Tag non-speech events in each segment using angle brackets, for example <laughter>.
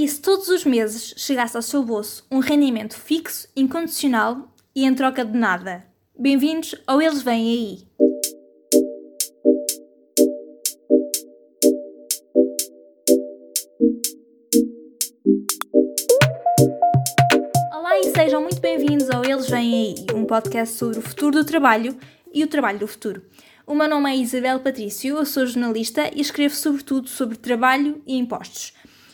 E se todos os meses chegasse ao seu bolso um rendimento fixo, incondicional e em troca de nada? Bem-vindos ao Eles Vêm Aí! Olá e sejam muito bem-vindos ao Eles Vêm Aí, um podcast sobre o futuro do trabalho e o trabalho do futuro. O meu nome é Isabel Patrício, eu sou jornalista e escrevo sobretudo sobre trabalho e impostos.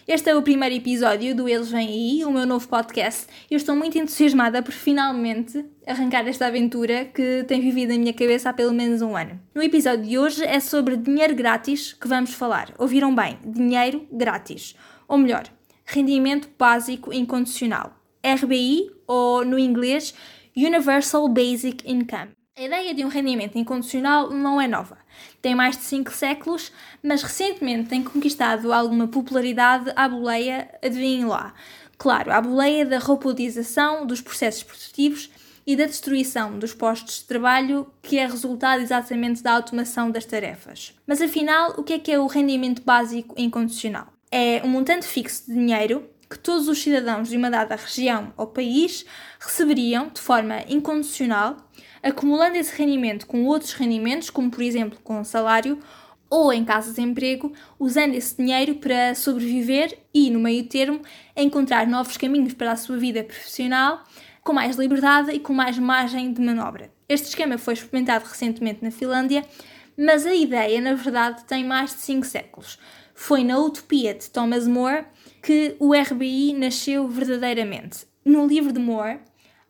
Este é o primeiro episódio do Eles Vêm Aí, o meu novo podcast, eu estou muito entusiasmada por finalmente arrancar esta aventura que tem vivido na minha cabeça há pelo menos um ano. No episódio de hoje é sobre dinheiro grátis que vamos falar. Ouviram bem? Dinheiro grátis. Ou melhor, rendimento básico incondicional. RBI, ou no inglês, Universal Basic Income. A ideia de um rendimento incondicional não é nova. Tem mais de 5 séculos, mas recentemente tem conquistado alguma popularidade à boleia, adivinhem lá. Claro, à boleia da robotização dos processos produtivos e da destruição dos postos de trabalho, que é resultado exatamente da automação das tarefas. Mas afinal, o que é que é o rendimento básico incondicional? É um montante fixo de dinheiro que todos os cidadãos de uma dada região ou país receberiam de forma incondicional acumulando esse rendimento com outros rendimentos, como por exemplo com o salário, ou em caso de emprego, usando esse dinheiro para sobreviver e, no meio termo, encontrar novos caminhos para a sua vida profissional com mais liberdade e com mais margem de manobra. Este esquema foi experimentado recentemente na Finlândia, mas a ideia, na verdade, tem mais de 5 séculos. Foi na Utopia de Thomas More que o RBI nasceu verdadeiramente. No livro de More,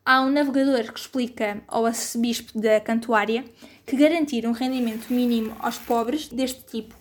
há um navegador que explica ao arcebispo da Cantuária que garantir um rendimento mínimo aos pobres deste tipo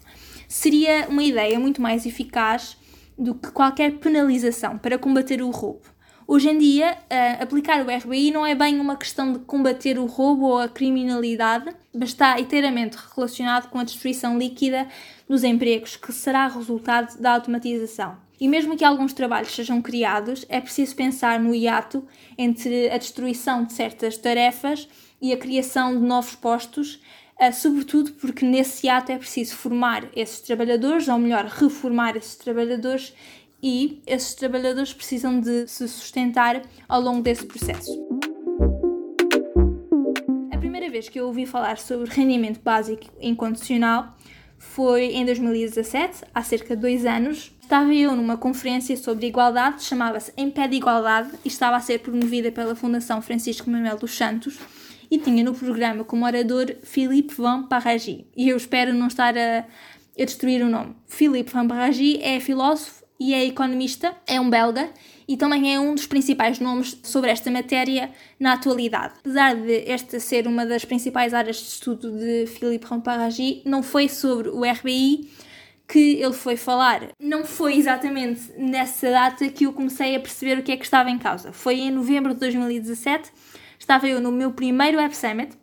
seria uma ideia muito mais eficaz do que qualquer penalização para combater o roubo. Hoje em dia, uh, aplicar o RBI não é bem uma questão de combater o roubo ou a criminalidade, mas está inteiramente relacionado com a destruição líquida dos empregos, que será resultado da automatização. E mesmo que alguns trabalhos sejam criados, é preciso pensar no hiato entre a destruição de certas tarefas e a criação de novos postos, eh, sobretudo porque nesse hiato é preciso formar esses trabalhadores, ou melhor, reformar esses trabalhadores, e esses trabalhadores precisam de se sustentar ao longo desse processo. A primeira vez que eu ouvi falar sobre rendimento básico incondicional foi em 2017, há cerca de dois anos, Estava eu numa conferência sobre igualdade, chamava-se Em Pé de Igualdade e estava a ser promovida pela Fundação Francisco Manuel dos Santos e tinha no programa como orador Philippe Van Paragi. E eu espero não estar a, a destruir o nome. Philippe Van Paragi é filósofo e é economista, é um belga e também é um dos principais nomes sobre esta matéria na atualidade. Apesar de esta ser uma das principais áreas de estudo de Philippe Van Paragi, não foi sobre o RBI que ele foi falar. Não foi exatamente nessa data que eu comecei a perceber o que é que estava em causa. Foi em novembro de 2017, estava eu no meu primeiro Web Summit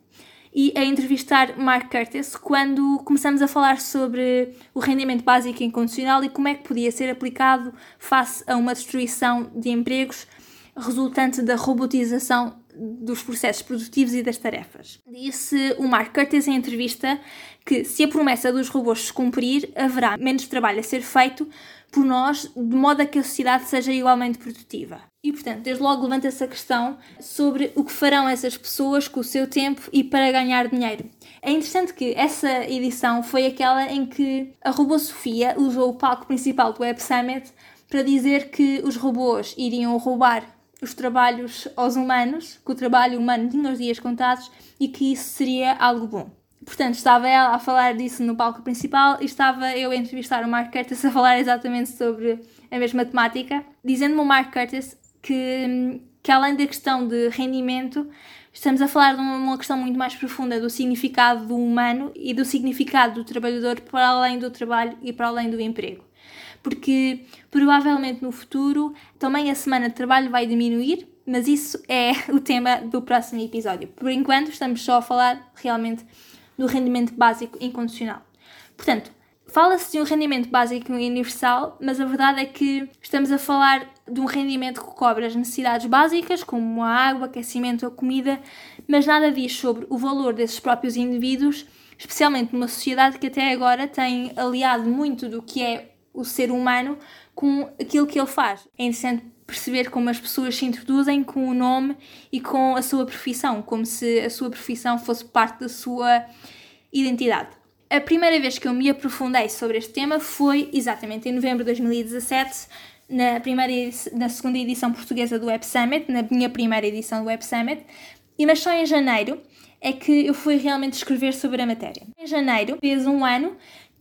e a entrevistar Mark Curtis quando começamos a falar sobre o rendimento básico incondicional e como é que podia ser aplicado face a uma destruição de empregos resultante da robotização dos processos produtivos e das tarefas. Disse o Mark Curtis em entrevista que se a promessa dos robôs se cumprir, haverá menos trabalho a ser feito por nós, de modo a que a sociedade seja igualmente produtiva. E, portanto, desde logo levanta essa questão sobre o que farão essas pessoas com o seu tempo e para ganhar dinheiro. É interessante que essa edição foi aquela em que a robô Sofia usou o palco principal do Web Summit para dizer que os robôs iriam roubar os trabalhos aos humanos, que o trabalho humano tinha os dias contados e que isso seria algo bom. Portanto, estava ela a falar disso no palco principal e estava eu a entrevistar o Mark Curtis a falar exatamente sobre a mesma temática, dizendo-me o Mark Curtis que, que além da questão de rendimento, estamos a falar de uma questão muito mais profunda do significado do humano e do significado do trabalhador para além do trabalho e para além do emprego porque provavelmente no futuro também a semana de trabalho vai diminuir, mas isso é <laughs> o tema do próximo episódio. Por enquanto, estamos só a falar realmente do rendimento básico incondicional. Portanto, fala-se de um rendimento básico universal, mas a verdade é que estamos a falar de um rendimento que cobre as necessidades básicas, como a água, aquecimento, a comida, mas nada diz sobre o valor desses próprios indivíduos, especialmente numa sociedade que até agora tem aliado muito do que é o ser humano com aquilo que ele faz. É interessante perceber como as pessoas se introduzem com o nome e com a sua profissão, como se a sua profissão fosse parte da sua identidade. A primeira vez que eu me aprofundei sobre este tema foi exatamente em novembro de 2017, na, primeira, na segunda edição portuguesa do Web Summit, na minha primeira edição do Web Summit, e mas só em janeiro é que eu fui realmente escrever sobre a matéria. Em janeiro, fez um ano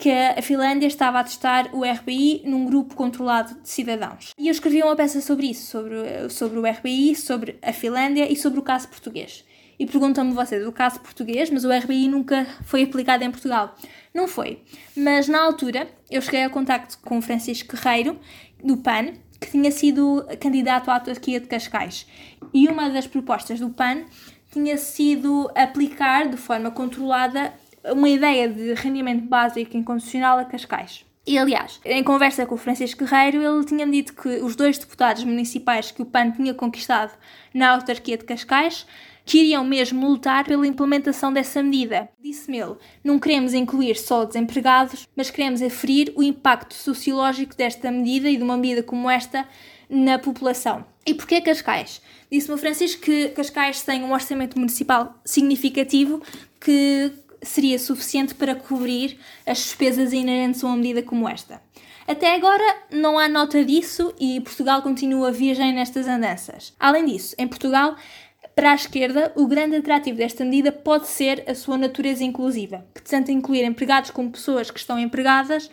que a Finlândia estava a testar o RBI num grupo controlado de cidadãos. E eu escrevi uma peça sobre isso, sobre, sobre o RBI, sobre a Finlândia e sobre o caso português. E perguntam-me vocês, o caso português, mas o RBI nunca foi aplicado em Portugal. Não foi. Mas na altura eu cheguei a contacto com o Francisco Guerreiro, do PAN, que tinha sido candidato à autarquia de Cascais. E uma das propostas do PAN tinha sido aplicar de forma controlada uma ideia de rendimento básico incondicional a Cascais. E, aliás, em conversa com o Francisco Guerreiro, ele tinha dito que os dois deputados municipais que o PAN tinha conquistado na autarquia de Cascais que iriam mesmo lutar pela implementação dessa medida. Disse-me ele: não queremos incluir só desempregados, mas queremos aferir o impacto sociológico desta medida e de uma medida como esta na população. E porquê Cascais? Disse-me o Francisco que Cascais tem um orçamento municipal significativo que seria suficiente para cobrir as despesas inerentes a uma medida como esta. Até agora não há nota disso e Portugal continua virgem nestas andanças. Além disso, em Portugal, para a esquerda, o grande atrativo desta medida pode ser a sua natureza inclusiva, que tenta incluir empregados como pessoas que estão empregadas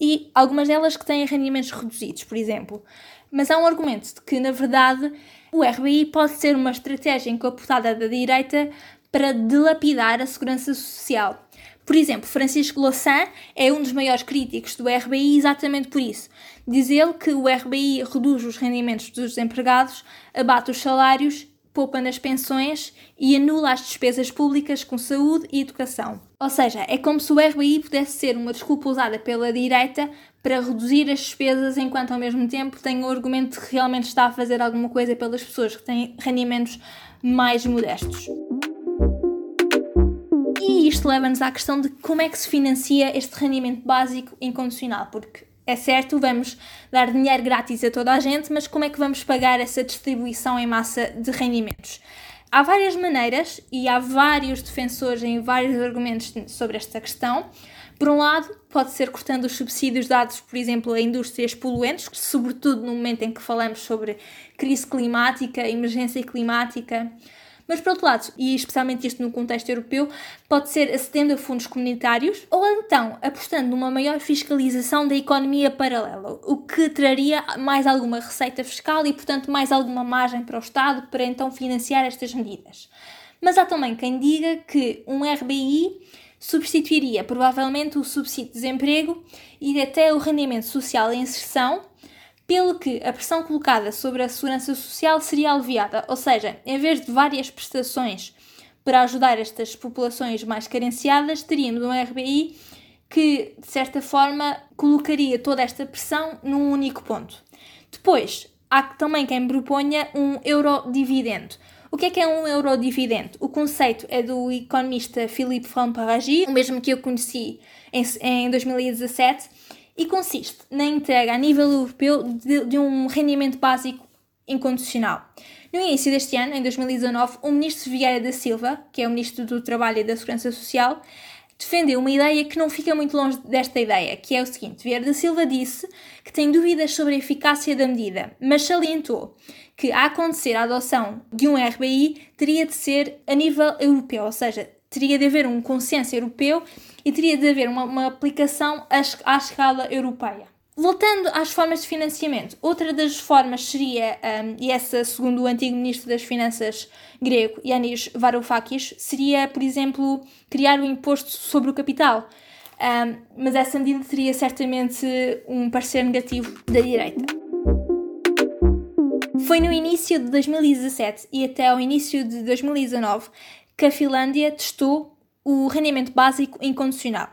e algumas delas que têm rendimentos reduzidos, por exemplo. Mas há um argumento de que, na verdade, o RBI pode ser uma estratégia encapotada da direita para dilapidar a segurança social. Por exemplo, Francisco Louçã é um dos maiores críticos do RBI exatamente por isso. Diz ele que o RBI reduz os rendimentos dos empregados, abate os salários, poupa nas pensões e anula as despesas públicas com saúde e educação. Ou seja, é como se o RBI pudesse ser uma desculpa usada pela direita para reduzir as despesas, enquanto ao mesmo tempo tem o argumento de que realmente está a fazer alguma coisa pelas pessoas que têm rendimentos mais modestos. Isto leva-nos à questão de como é que se financia este rendimento básico incondicional, porque é certo, vamos dar dinheiro grátis a toda a gente, mas como é que vamos pagar essa distribuição em massa de rendimentos? Há várias maneiras e há vários defensores em vários argumentos sobre esta questão. Por um lado, pode ser cortando os subsídios dados, por exemplo, a indústrias poluentes, sobretudo no momento em que falamos sobre crise climática, emergência climática. Mas, por outro lado, e especialmente isto no contexto europeu, pode ser acedendo a fundos comunitários ou então apostando numa maior fiscalização da economia paralela, o que traria mais alguma receita fiscal e, portanto, mais alguma margem para o Estado para então financiar estas medidas. Mas há também quem diga que um RBI substituiria provavelmente o subsídio de desemprego e até o rendimento social em inserção pelo que a pressão colocada sobre a segurança social seria aliviada, ou seja, em vez de várias prestações para ajudar estas populações mais carenciadas, teríamos um RBI que, de certa forma, colocaria toda esta pressão num único ponto. Depois, há também quem proponha um eurodividendo. O que é que é um eurodividendo? O conceito é do economista Philippe Franparagi, o mesmo que eu conheci em, em 2017, e consiste na entrega a nível europeu de, de um rendimento básico incondicional. No início deste ano, em 2019, o ministro Vieira da Silva, que é o ministro do Trabalho e da Segurança Social, defendeu uma ideia que não fica muito longe desta ideia, que é o seguinte: Vieira da Silva disse que tem dúvidas sobre a eficácia da medida, mas salientou que, a acontecer a adoção de um RBI, teria de ser a nível europeu, ou seja, teria de haver um consenso europeu e teria de haver uma, uma aplicação à, à escala europeia. Voltando às formas de financiamento, outra das formas seria, um, e essa segundo o antigo ministro das Finanças grego, Yanis Varoufakis, seria, por exemplo, criar o um imposto sobre o capital. Um, mas essa medida teria certamente um parecer negativo da direita. Foi no início de 2017 e até ao início de 2019 que a Finlândia testou o rendimento básico incondicional.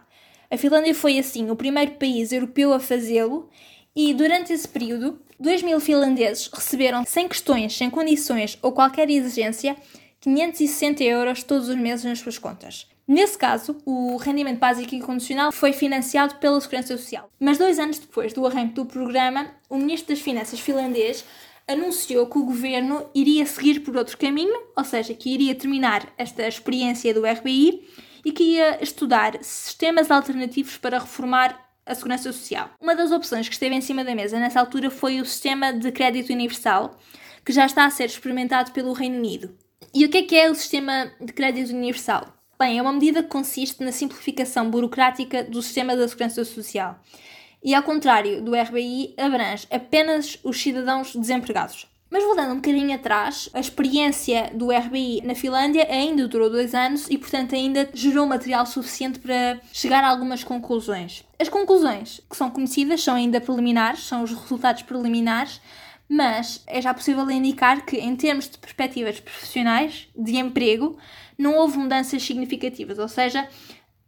A Finlândia foi, assim, o primeiro país europeu a fazê-lo e, durante esse período, 2 mil finlandeses receberam, sem questões, sem condições ou qualquer exigência, 560 euros todos os meses nas suas contas. Nesse caso, o rendimento básico incondicional foi financiado pela Segurança Social. Mas dois anos depois do arranque do programa, o Ministro das Finanças finlandês anunciou que o governo iria seguir por outro caminho, ou seja, que iria terminar esta experiência do RBI e que ia estudar sistemas alternativos para reformar a segurança social. Uma das opções que esteve em cima da mesa nessa altura foi o sistema de crédito universal, que já está a ser experimentado pelo Reino Unido. E o que é que é o sistema de crédito universal? Bem, é uma medida que consiste na simplificação burocrática do sistema da segurança social. E ao contrário do RBI, abrange apenas os cidadãos desempregados. Mas voltando um bocadinho atrás, a experiência do RBI na Finlândia ainda durou dois anos e, portanto, ainda gerou material suficiente para chegar a algumas conclusões. As conclusões que são conhecidas são ainda preliminares, são os resultados preliminares, mas é já possível indicar que, em termos de perspectivas profissionais, de emprego, não houve mudanças significativas, ou seja,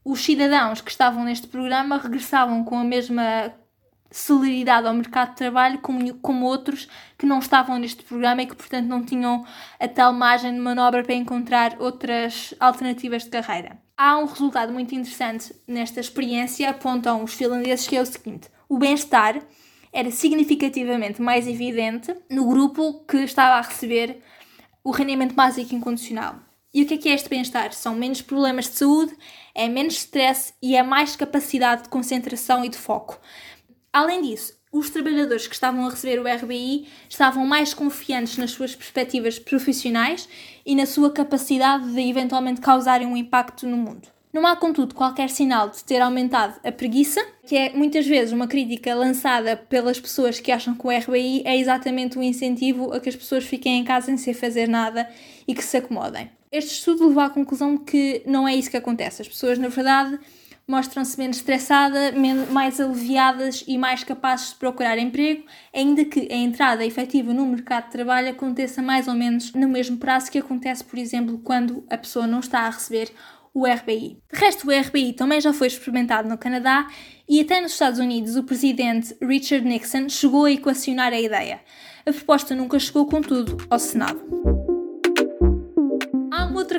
os cidadãos que estavam neste programa regressavam com a mesma celeridade ao mercado de trabalho como, como outros que não estavam neste programa e que, portanto, não tinham a tal margem de manobra para encontrar outras alternativas de carreira. Há um resultado muito interessante nesta experiência, apontam os finlandeses, que é o seguinte: o bem-estar era significativamente mais evidente no grupo que estava a receber o rendimento básico incondicional. E o que é que é este bem-estar? São menos problemas de saúde, é menos stress e é mais capacidade de concentração e de foco. Além disso, os trabalhadores que estavam a receber o RBI estavam mais confiantes nas suas perspectivas profissionais e na sua capacidade de eventualmente causarem um impacto no mundo. Não há, contudo, qualquer sinal de ter aumentado a preguiça, que é muitas vezes uma crítica lançada pelas pessoas que acham que o RBI é exatamente um incentivo a que as pessoas fiquem em casa sem fazer nada e que se acomodem. Este estudo levou à conclusão que não é isso que acontece. As pessoas, na verdade, mostram-se menos estressadas, mais aliviadas e mais capazes de procurar emprego, ainda que a entrada efetiva no mercado de trabalho aconteça mais ou menos no mesmo prazo que acontece, por exemplo, quando a pessoa não está a receber o RBI. De resto, o RBI também já foi experimentado no Canadá e até nos Estados Unidos o presidente Richard Nixon chegou a equacionar a ideia. A proposta nunca chegou, contudo, ao Senado.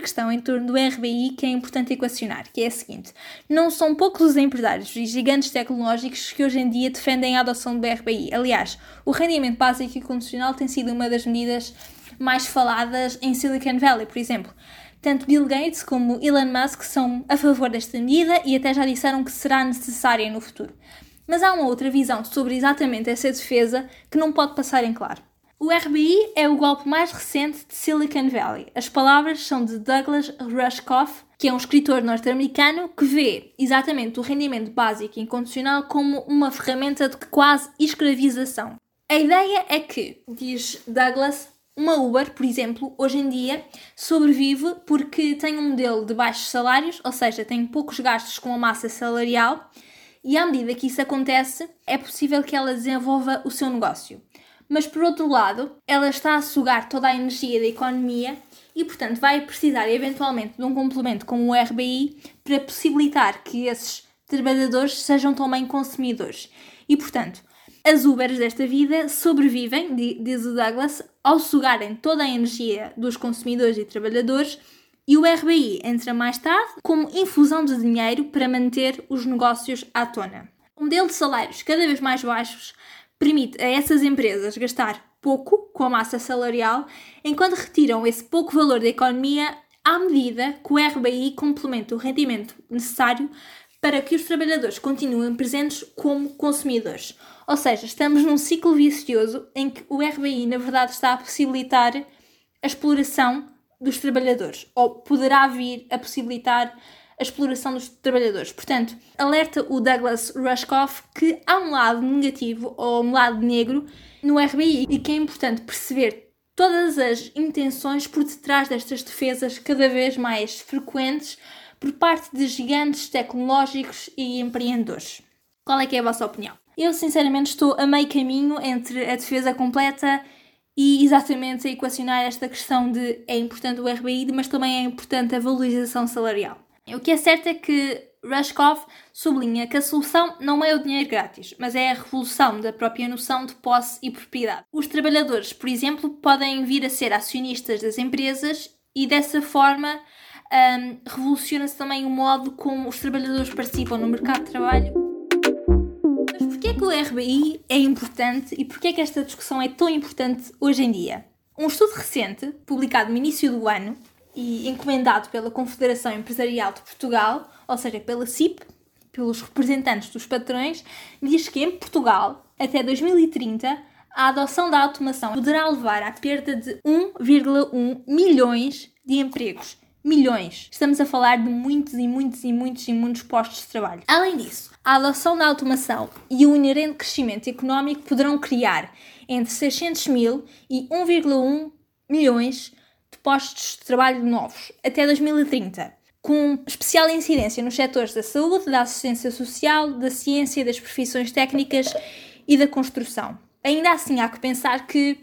Questão em torno do RBI que é importante equacionar, que é a seguinte: não são poucos os empresários e gigantes tecnológicos que hoje em dia defendem a adoção do RBI. Aliás, o rendimento básico e condicional tem sido uma das medidas mais faladas em Silicon Valley, por exemplo. Tanto Bill Gates como Elon Musk são a favor desta medida e até já disseram que será necessária no futuro. Mas há uma outra visão sobre exatamente essa defesa que não pode passar em claro. O RBI é o golpe mais recente de Silicon Valley. As palavras são de Douglas Rushkoff, que é um escritor norte-americano que vê exatamente o rendimento básico e incondicional como uma ferramenta de quase escravização. A ideia é que, diz Douglas, uma Uber, por exemplo, hoje em dia sobrevive porque tem um modelo de baixos salários, ou seja, tem poucos gastos com a massa salarial, e à medida que isso acontece, é possível que ela desenvolva o seu negócio. Mas por outro lado, ela está a sugar toda a energia da economia e, portanto, vai precisar eventualmente de um complemento como o RBI para possibilitar que esses trabalhadores sejam também consumidores. E, portanto, as Ubers desta vida sobrevivem, diz o Douglas, ao sugarem toda a energia dos consumidores e trabalhadores e o RBI entra mais tarde como infusão de dinheiro para manter os negócios à tona. Um modelo de salários cada vez mais baixos permite a essas empresas gastar pouco com a massa salarial, enquanto retiram esse pouco valor da economia à medida que o RBI complementa o rendimento necessário para que os trabalhadores continuem presentes como consumidores. Ou seja, estamos num ciclo vicioso em que o RBI, na verdade, está a possibilitar a exploração dos trabalhadores, ou poderá vir a possibilitar a exploração dos trabalhadores. Portanto, alerta o Douglas Rushkoff que há um lado negativo ou um lado negro no RBI e que é importante perceber todas as intenções por detrás destas defesas cada vez mais frequentes por parte de gigantes tecnológicos e empreendedores. Qual é que é a vossa opinião? Eu, sinceramente, estou a meio caminho entre a defesa completa e exatamente a equacionar esta questão de é importante o RBI, mas também é importante a valorização salarial. O que é certo é que Rushkoff sublinha que a solução não é o dinheiro grátis, mas é a revolução da própria noção de posse e propriedade. Os trabalhadores, por exemplo, podem vir a ser acionistas das empresas e dessa forma um, revoluciona-se também o modo como os trabalhadores participam no mercado de trabalho. Mas porquê é que o RBI é importante e porquê é que esta discussão é tão importante hoje em dia? Um estudo recente, publicado no início do ano e encomendado pela Confederação Empresarial de Portugal, ou seja, pela CIP, pelos representantes dos patrões, diz que em Portugal, até 2030, a adoção da automação poderá levar à perda de 1,1 milhões de empregos milhões. Estamos a falar de muitos e muitos e muitos e muitos postos de trabalho. Além disso, a adoção da automação e o inerente crescimento económico poderão criar entre 600 mil e 1,1 milhões de postos de trabalho novos até 2030, com especial incidência nos setores da saúde, da assistência social, da ciência, das profissões técnicas e da construção. Ainda assim, há que pensar que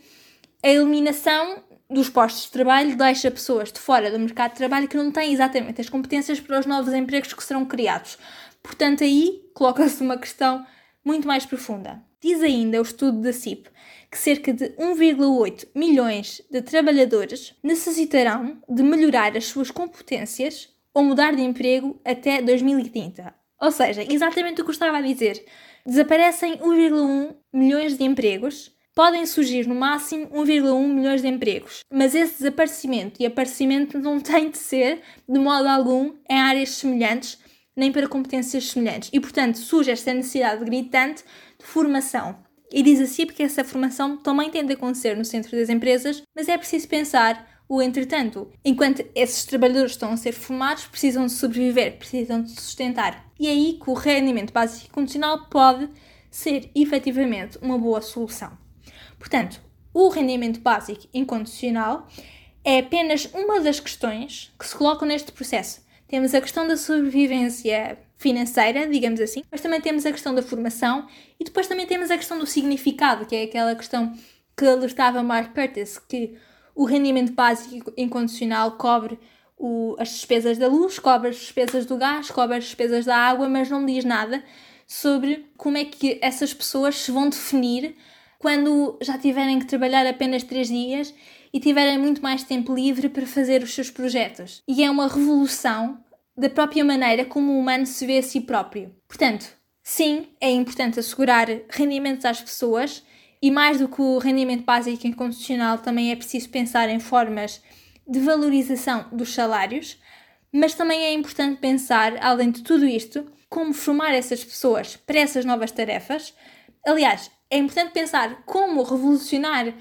a eliminação dos postos de trabalho deixa pessoas de fora do mercado de trabalho que não têm exatamente as competências para os novos empregos que serão criados. Portanto, aí coloca-se uma questão muito mais profunda. Diz ainda o estudo da CIP que cerca de 1,8 milhões de trabalhadores necessitarão de melhorar as suas competências ou mudar de emprego até 2030. Ou seja, exatamente o que eu estava a dizer. Desaparecem 1,1 milhões de empregos podem surgir no máximo 1,1 milhões de empregos, mas esse desaparecimento e aparecimento não <laughs> tem de ser, de modo algum, em áreas semelhantes nem para competências semelhantes. E, portanto, surge esta necessidade gritante de formação. E diz assim porque essa formação também tem de acontecer no centro das empresas, mas é preciso pensar o entretanto. Enquanto esses trabalhadores estão a ser formados, precisam de sobreviver, precisam de sustentar. E é aí que o rendimento básico e condicional pode ser efetivamente uma boa solução. Portanto, o rendimento básico incondicional é apenas uma das questões que se colocam neste processo. Temos a questão da sobrevivência financeira, digamos assim, mas também temos a questão da formação e depois também temos a questão do significado, que é aquela questão que alertava Mark Curtis, que o rendimento básico incondicional cobre o, as despesas da luz, cobre as despesas do gás, cobre as despesas da água, mas não diz nada sobre como é que essas pessoas se vão definir quando já tiverem que trabalhar apenas 3 dias e tiverem muito mais tempo livre para fazer os seus projetos. E é uma revolução da própria maneira como o humano se vê a si próprio. Portanto, sim, é importante assegurar rendimentos às pessoas e mais do que o rendimento básico e inconstitucional, também é preciso pensar em formas de valorização dos salários, mas também é importante pensar, além de tudo isto, como formar essas pessoas para essas novas tarefas. Aliás, é importante pensar como revolucionar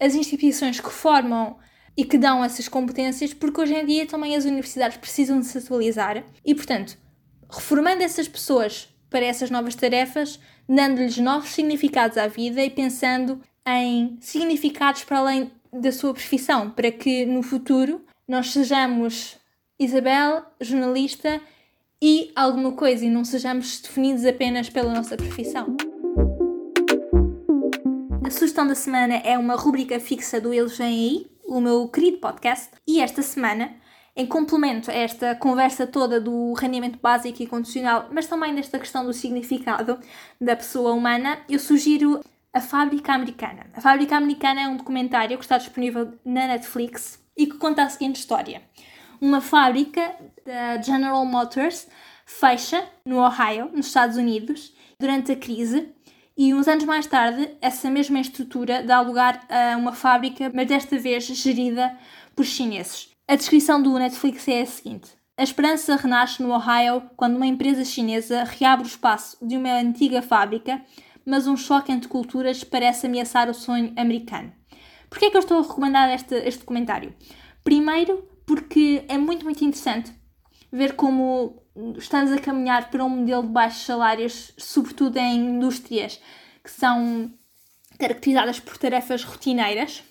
as instituições que formam e que dão essas competências, porque hoje em dia também as universidades precisam de se atualizar e, portanto, reformando essas pessoas para essas novas tarefas, dando-lhes novos significados à vida e pensando em significados para além da sua profissão, para que no futuro nós sejamos Isabel, jornalista e alguma coisa e não sejamos definidos apenas pela nossa profissão. Sugestão da semana é uma rubrica fixa do Eles Vêm Aí, o meu querido podcast. E esta semana, em complemento a esta conversa toda do rendimento básico e condicional, mas também desta questão do significado da pessoa humana, eu sugiro A Fábrica Americana. A Fábrica Americana é um documentário que está disponível na Netflix e que conta a seguinte história. Uma fábrica da General Motors fecha no Ohio, nos Estados Unidos, durante a crise e uns anos mais tarde, essa mesma estrutura dá lugar a uma fábrica, mas desta vez gerida por chineses. A descrição do Netflix é a seguinte: A esperança renasce no Ohio quando uma empresa chinesa reabre o espaço de uma antiga fábrica, mas um choque entre culturas parece ameaçar o sonho americano. Por que é que eu estou a recomendar este, este documentário? Primeiro, porque é muito, muito interessante ver como estamos a caminhar para um modelo de baixos salários, sobretudo em indústrias que são caracterizadas por tarefas rotineiras,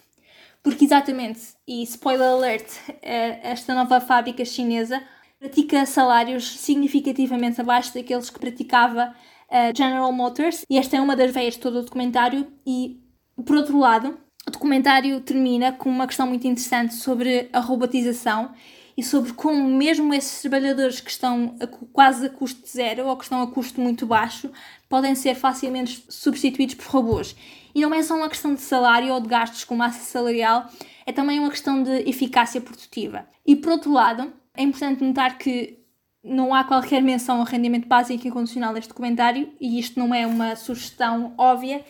porque exatamente, e spoiler alert, eh, esta nova fábrica chinesa pratica salários significativamente abaixo daqueles que praticava a General Motors, e esta é uma das veias de todo o documentário, e por outro lado, o documentário termina com uma questão muito interessante sobre a robotização e sobre como mesmo esses trabalhadores que estão a, quase a custo zero ou que estão a custo muito baixo podem ser facilmente substituídos por robôs. E não é só uma questão de salário ou de gastos com massa salarial, é também uma questão de eficácia produtiva. E por outro lado, é importante notar que não há qualquer menção ao rendimento básico e condicional neste documentário, e isto não é uma sugestão óbvia,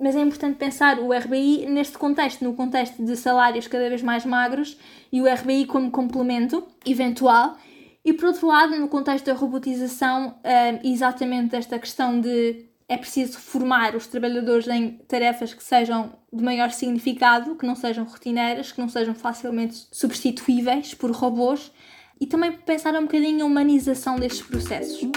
mas é importante pensar o RBI neste contexto, no contexto de salários cada vez mais magros e o RBI como complemento eventual. E por outro lado, no contexto da robotização, hum, exatamente esta questão de é preciso formar os trabalhadores em tarefas que sejam de maior significado, que não sejam rotineiras, que não sejam facilmente substituíveis por robôs e também pensar um bocadinho a humanização destes processos.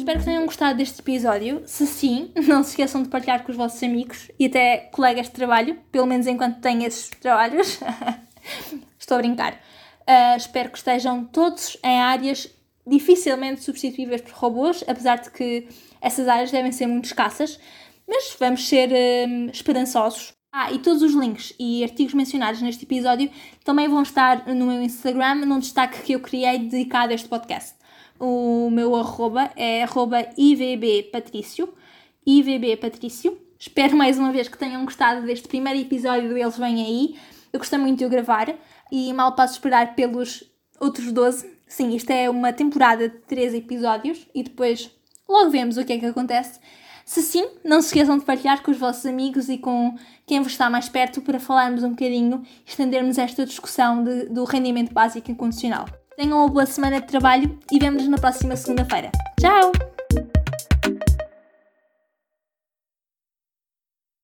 Espero que tenham gostado deste episódio. Se sim, <laughs> não se esqueçam de partilhar com os vossos amigos e até colegas de trabalho, pelo menos enquanto têm esses trabalhos. <laughs> Estou a brincar. Uh, espero que estejam todos em áreas dificilmente substituíveis por robôs, apesar de que essas áreas devem ser muito escassas, mas vamos ser uh, esperançosos. Ah, e todos os links e artigos mencionados neste episódio também vão estar no meu Instagram, num destaque que eu criei dedicado a este podcast. O meu arroba é arroba ivbpatricio, ivbpatricio. Espero mais uma vez que tenham gostado deste primeiro episódio do Eles Vêm Aí. Eu gostei muito de o gravar e mal posso esperar pelos outros 12. Sim, isto é uma temporada de 13 episódios e depois logo vemos o que é que acontece. Se sim, não se esqueçam de partilhar com os vossos amigos e com quem vos está mais perto para falarmos um bocadinho, estendermos esta discussão de, do rendimento básico incondicional. Tenham uma boa semana de trabalho e vemo-nos na próxima segunda-feira. Tchau!